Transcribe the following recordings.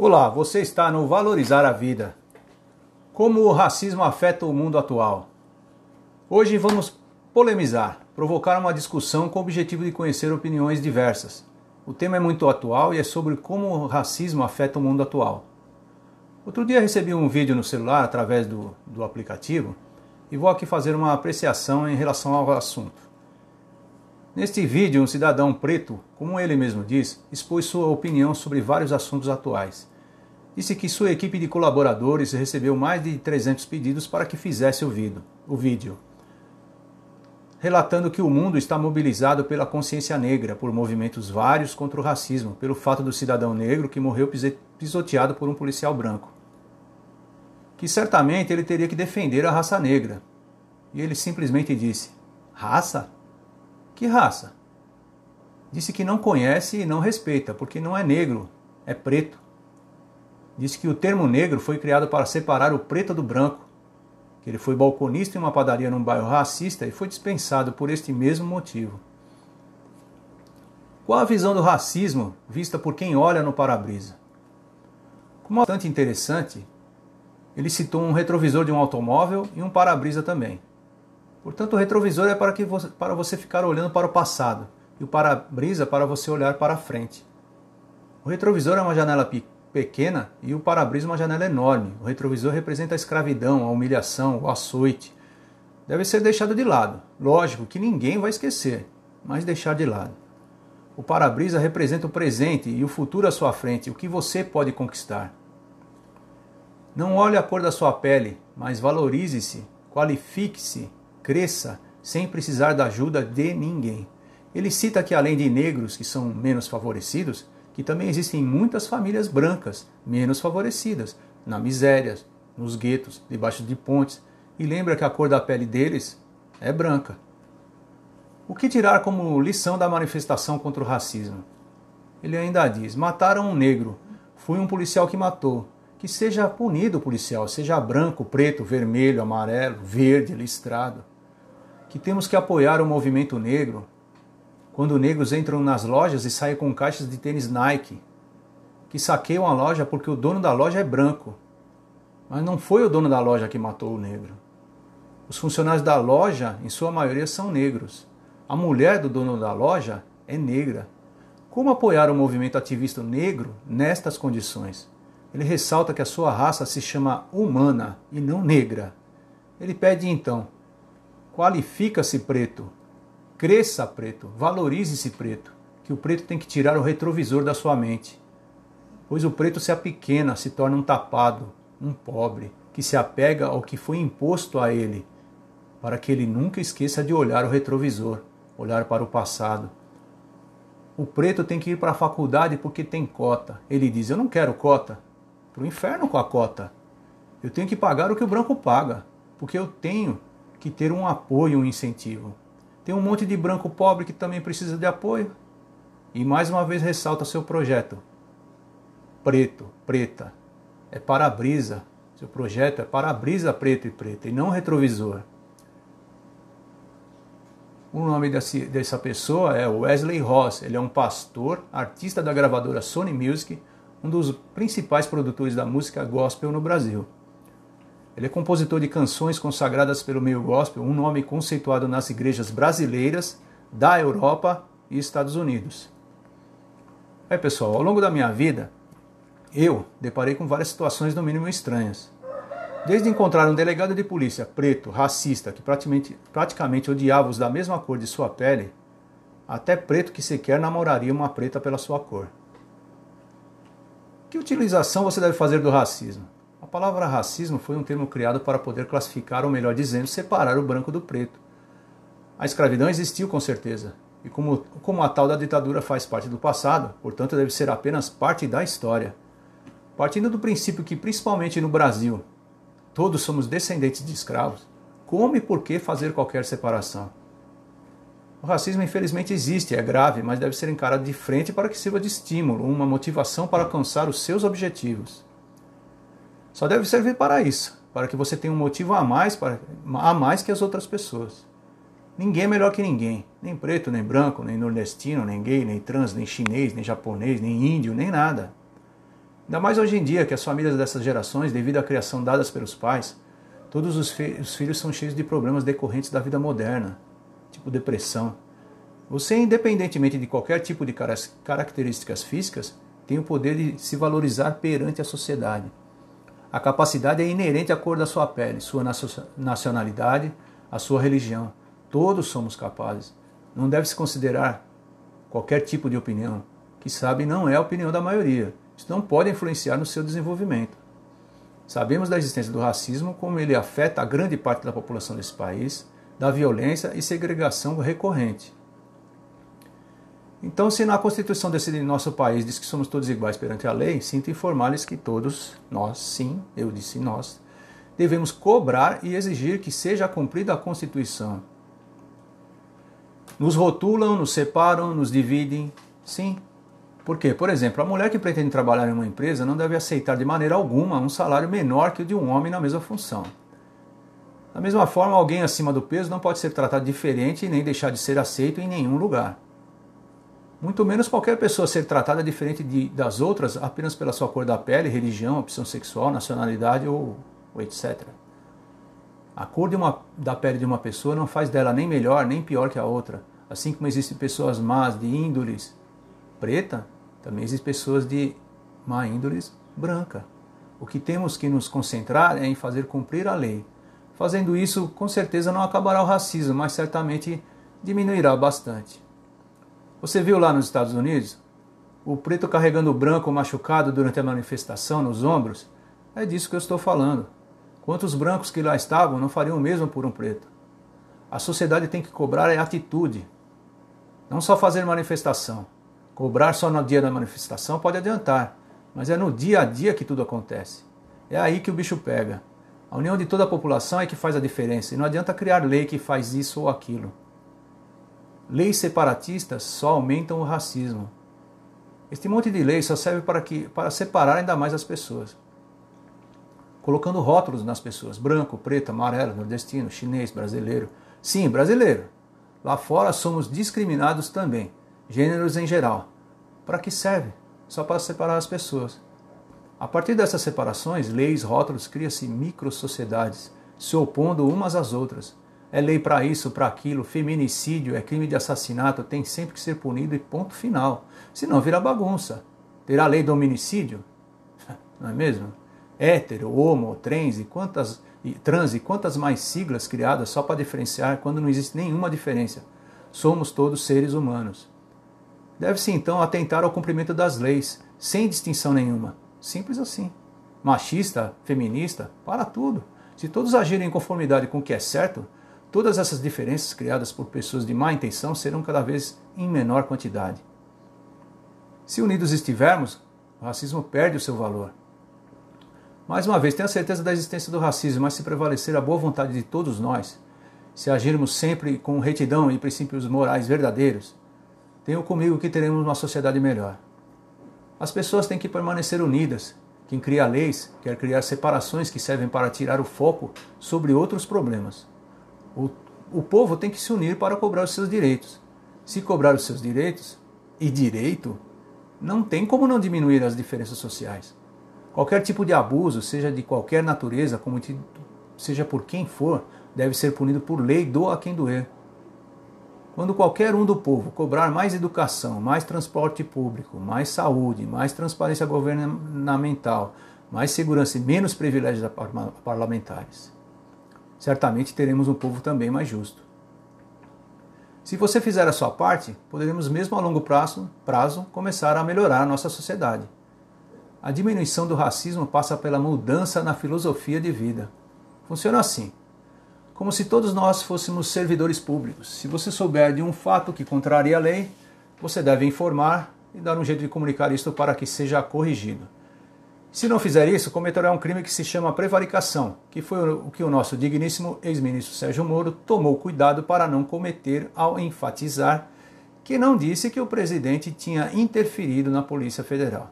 Olá, você está no Valorizar a Vida. Como o racismo afeta o mundo atual? Hoje vamos polemizar, provocar uma discussão com o objetivo de conhecer opiniões diversas. O tema é muito atual e é sobre como o racismo afeta o mundo atual. Outro dia recebi um vídeo no celular através do, do aplicativo e vou aqui fazer uma apreciação em relação ao assunto. Neste vídeo, um cidadão preto, como ele mesmo diz, expôs sua opinião sobre vários assuntos atuais. Disse que sua equipe de colaboradores recebeu mais de 300 pedidos para que fizesse o vídeo, relatando que o mundo está mobilizado pela consciência negra, por movimentos vários contra o racismo, pelo fato do cidadão negro que morreu pisoteado por um policial branco. Que certamente ele teria que defender a raça negra. E ele simplesmente disse: Raça? Que raça? Disse que não conhece e não respeita, porque não é negro, é preto. Disse que o termo negro foi criado para separar o preto do branco, que ele foi balconista em uma padaria num bairro racista e foi dispensado por este mesmo motivo. Qual a visão do racismo vista por quem olha no para-brisa? Como bastante interessante, ele citou um retrovisor de um automóvel e um para-brisa também. Portanto, o retrovisor é para, que você, para você ficar olhando para o passado e o para-brisa para você olhar para a frente. O retrovisor é uma janela pequena e o para-brisa uma janela enorme. O retrovisor representa a escravidão, a humilhação, o açoite. Deve ser deixado de lado. Lógico que ninguém vai esquecer, mas deixar de lado. O para-brisa representa o presente e o futuro à sua frente, o que você pode conquistar. Não olhe a cor da sua pele, mas valorize-se, qualifique-se cresça sem precisar da ajuda de ninguém. Ele cita que além de negros que são menos favorecidos, que também existem muitas famílias brancas menos favorecidas, na miséria, nos guetos, debaixo de pontes, e lembra que a cor da pele deles é branca. O que tirar como lição da manifestação contra o racismo? Ele ainda diz: mataram um negro, foi um policial que matou. Que seja punido o policial, seja branco, preto, vermelho, amarelo, verde, listrado que temos que apoiar o movimento negro quando negros entram nas lojas e saem com caixas de tênis Nike, que saqueiam a loja porque o dono da loja é branco. Mas não foi o dono da loja que matou o negro. Os funcionários da loja, em sua maioria, são negros. A mulher do dono da loja é negra. Como apoiar o movimento ativista negro nestas condições? Ele ressalta que a sua raça se chama humana e não negra. Ele pede então Qualifica-se preto. Cresça preto. Valorize-se preto. Que o preto tem que tirar o retrovisor da sua mente. Pois o preto se apequena, se torna um tapado, um pobre, que se apega ao que foi imposto a ele, para que ele nunca esqueça de olhar o retrovisor, olhar para o passado. O preto tem que ir para a faculdade porque tem cota. Ele diz: Eu não quero cota. Para o inferno com a cota. Eu tenho que pagar o que o branco paga, porque eu tenho que ter um apoio, um incentivo. Tem um monte de branco pobre que também precisa de apoio. E mais uma vez ressalta seu projeto. Preto, preta. É para-brisa. Seu projeto é para-brisa preto e preta e não retrovisor. O nome dessa pessoa é Wesley Ross. Ele é um pastor, artista da gravadora Sony Music, um dos principais produtores da música gospel no Brasil. Ele é compositor de canções consagradas pelo meio gospel, um nome conceituado nas igrejas brasileiras, da Europa e Estados Unidos. É, pessoal, ao longo da minha vida, eu deparei com várias situações no mínimo estranhas. Desde encontrar um delegado de polícia preto, racista, que praticamente, praticamente odiava os da mesma cor de sua pele, até preto que sequer namoraria uma preta pela sua cor. Que utilização você deve fazer do racismo? A palavra racismo foi um termo criado para poder classificar, ou melhor dizendo, separar o branco do preto. A escravidão existiu com certeza, e como, como a tal da ditadura faz parte do passado, portanto deve ser apenas parte da história. Partindo do princípio que, principalmente no Brasil, todos somos descendentes de escravos, como e por que fazer qualquer separação? O racismo infelizmente existe, é grave, mas deve ser encarado de frente para que sirva de estímulo, uma motivação para alcançar os seus objetivos. Só deve servir para isso, para que você tenha um motivo a mais, para, a mais que as outras pessoas. Ninguém é melhor que ninguém, nem preto, nem branco, nem nordestino, nem gay, nem trans, nem chinês, nem japonês, nem índio, nem nada. Ainda mais hoje em dia que as famílias dessas gerações, devido à criação dadas pelos pais, todos os, fi os filhos são cheios de problemas decorrentes da vida moderna, tipo depressão. Você, independentemente de qualquer tipo de características físicas, tem o poder de se valorizar perante a sociedade. A capacidade é inerente à cor da sua pele, sua nacionalidade, a sua religião. Todos somos capazes. Não deve se considerar qualquer tipo de opinião, que sabe não é a opinião da maioria. Isso não pode influenciar no seu desenvolvimento. Sabemos da existência do racismo, como ele afeta a grande parte da população desse país, da violência e segregação recorrente. Então, se na Constituição desse nosso país diz que somos todos iguais perante a lei, sinto informar-lhes que todos, nós, sim, eu disse nós, devemos cobrar e exigir que seja cumprida a Constituição. Nos rotulam, nos separam, nos dividem, sim. Por quê? Por exemplo, a mulher que pretende trabalhar em uma empresa não deve aceitar de maneira alguma um salário menor que o de um homem na mesma função. Da mesma forma, alguém acima do peso não pode ser tratado diferente e nem deixar de ser aceito em nenhum lugar. Muito menos qualquer pessoa ser tratada diferente de, das outras apenas pela sua cor da pele, religião, opção sexual, nacionalidade ou, ou etc. A cor uma, da pele de uma pessoa não faz dela nem melhor nem pior que a outra. Assim como existem pessoas más de índoles preta, também existem pessoas de má índoles branca. O que temos que nos concentrar é em fazer cumprir a lei. Fazendo isso, com certeza não acabará o racismo, mas certamente diminuirá bastante. Você viu lá nos Estados Unidos? O preto carregando o branco machucado durante a manifestação nos ombros? É disso que eu estou falando. Quantos brancos que lá estavam não fariam o mesmo por um preto? A sociedade tem que cobrar é atitude. Não só fazer manifestação. Cobrar só no dia da manifestação pode adiantar, mas é no dia a dia que tudo acontece. É aí que o bicho pega. A união de toda a população é que faz a diferença, e não adianta criar lei que faz isso ou aquilo. Leis separatistas só aumentam o racismo. Este monte de leis só serve para, que, para separar ainda mais as pessoas. Colocando rótulos nas pessoas: branco, preto, amarelo, nordestino, chinês, brasileiro. Sim, brasileiro. Lá fora somos discriminados também, gêneros em geral. Para que serve? Só para separar as pessoas. A partir dessas separações, leis, rótulos, cria-se micro-sociedades, se opondo umas às outras é lei para isso, para aquilo, feminicídio, é crime de assassinato, tem sempre que ser punido e ponto final. Senão vira bagunça. Terá lei do hominicídio? Não é mesmo? Hétero, homo, trans e quantas, e trans e quantas mais siglas criadas só para diferenciar quando não existe nenhuma diferença. Somos todos seres humanos. Deve-se então atentar ao cumprimento das leis, sem distinção nenhuma. Simples assim. Machista, feminista, para tudo. Se todos agirem em conformidade com o que é certo, Todas essas diferenças criadas por pessoas de má intenção serão cada vez em menor quantidade. Se unidos estivermos, o racismo perde o seu valor. Mais uma vez, tenha certeza da existência do racismo, mas se prevalecer a boa vontade de todos nós, se agirmos sempre com retidão e princípios morais verdadeiros, tenho comigo que teremos uma sociedade melhor. As pessoas têm que permanecer unidas. Quem cria leis quer criar separações que servem para tirar o foco sobre outros problemas. O, o povo tem que se unir para cobrar os seus direitos. Se cobrar os seus direitos, e direito, não tem como não diminuir as diferenças sociais. Qualquer tipo de abuso, seja de qualquer natureza, como seja por quem for, deve ser punido por lei, doa a quem doer. Quando qualquer um do povo cobrar mais educação, mais transporte público, mais saúde, mais transparência governamental, mais segurança e menos privilégios parlamentares, certamente teremos um povo também mais justo. Se você fizer a sua parte, poderemos mesmo a longo prazo, prazo começar a melhorar a nossa sociedade. A diminuição do racismo passa pela mudança na filosofia de vida. Funciona assim: como se todos nós fôssemos servidores públicos. Se você souber de um fato que contraria a lei, você deve informar e dar um jeito de comunicar isto para que seja corrigido. Se não fizer isso, cometerá um crime que se chama prevaricação, que foi o que o nosso digníssimo ex-ministro Sérgio Moro tomou cuidado para não cometer ao enfatizar que não disse que o presidente tinha interferido na Polícia Federal.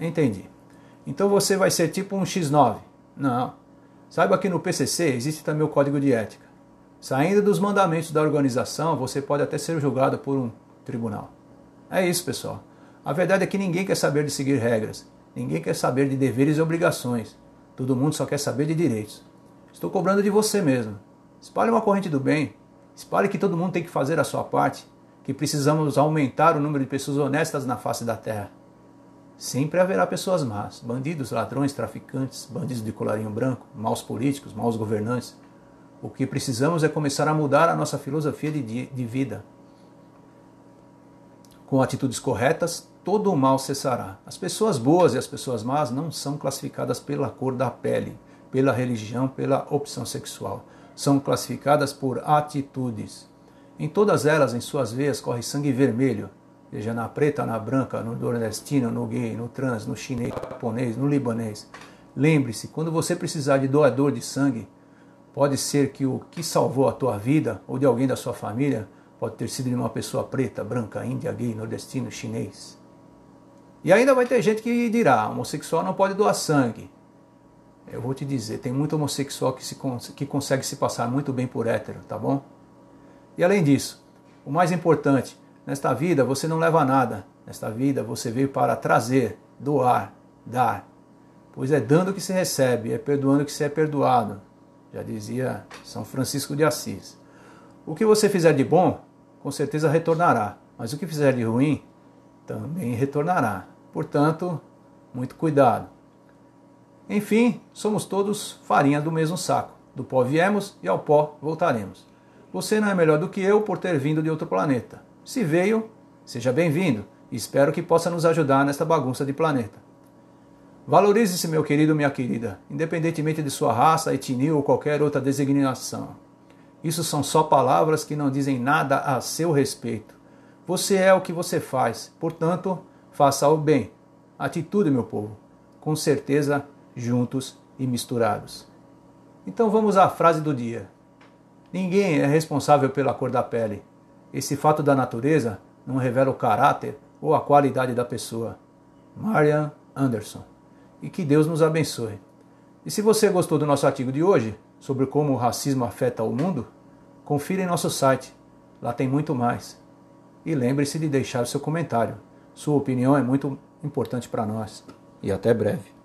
Entendi. Então você vai ser tipo um X9. Não. Saiba que no PCC existe também o Código de Ética. Saindo dos mandamentos da organização, você pode até ser julgado por um tribunal. É isso, pessoal. A verdade é que ninguém quer saber de seguir regras Ninguém quer saber de deveres e obrigações. Todo mundo só quer saber de direitos. Estou cobrando de você mesmo. Espalhe uma corrente do bem. Espalhe que todo mundo tem que fazer a sua parte, que precisamos aumentar o número de pessoas honestas na face da terra. Sempre haverá pessoas más, bandidos, ladrões, traficantes, bandidos de colarinho branco, maus políticos, maus governantes. O que precisamos é começar a mudar a nossa filosofia de, de vida. Com atitudes corretas, todo o mal cessará. As pessoas boas e as pessoas más não são classificadas pela cor da pele, pela religião, pela opção sexual. São classificadas por atitudes. Em todas elas, em suas veias, corre sangue vermelho, seja na preta, na branca, no nordestino, no gay, no trans, no chinês, no japonês, no libanês. Lembre-se, quando você precisar de doador de sangue, pode ser que o que salvou a tua vida ou de alguém da sua família pode ter sido de uma pessoa preta, branca, índia, gay, nordestino, chinês. E ainda vai ter gente que dirá: homossexual não pode doar sangue. Eu vou te dizer, tem muito homossexual que, se, que consegue se passar muito bem por hétero, tá bom? E além disso, o mais importante, nesta vida você não leva nada. Nesta vida você veio para trazer, doar, dar. Pois é dando que se recebe, é perdoando que se é perdoado. Já dizia São Francisco de Assis. O que você fizer de bom, com certeza retornará. Mas o que fizer de ruim, também retornará. Portanto, muito cuidado. Enfim, somos todos farinha do mesmo saco. Do pó viemos e ao pó voltaremos. Você não é melhor do que eu por ter vindo de outro planeta. Se veio, seja bem-vindo e espero que possa nos ajudar nesta bagunça de planeta. Valorize-se, meu querido, minha querida, independentemente de sua raça, etnia ou qualquer outra designação. Isso são só palavras que não dizem nada a seu respeito. Você é o que você faz, portanto, faça o bem. Atitude, meu povo, com certeza juntos e misturados. Então vamos à frase do dia. Ninguém é responsável pela cor da pele. Esse fato da natureza não revela o caráter ou a qualidade da pessoa. Marian Anderson. E que Deus nos abençoe. E se você gostou do nosso artigo de hoje, sobre como o racismo afeta o mundo, confira em nosso site. Lá tem muito mais. E lembre-se de deixar o seu comentário. Sua opinião é muito importante para nós. E até breve.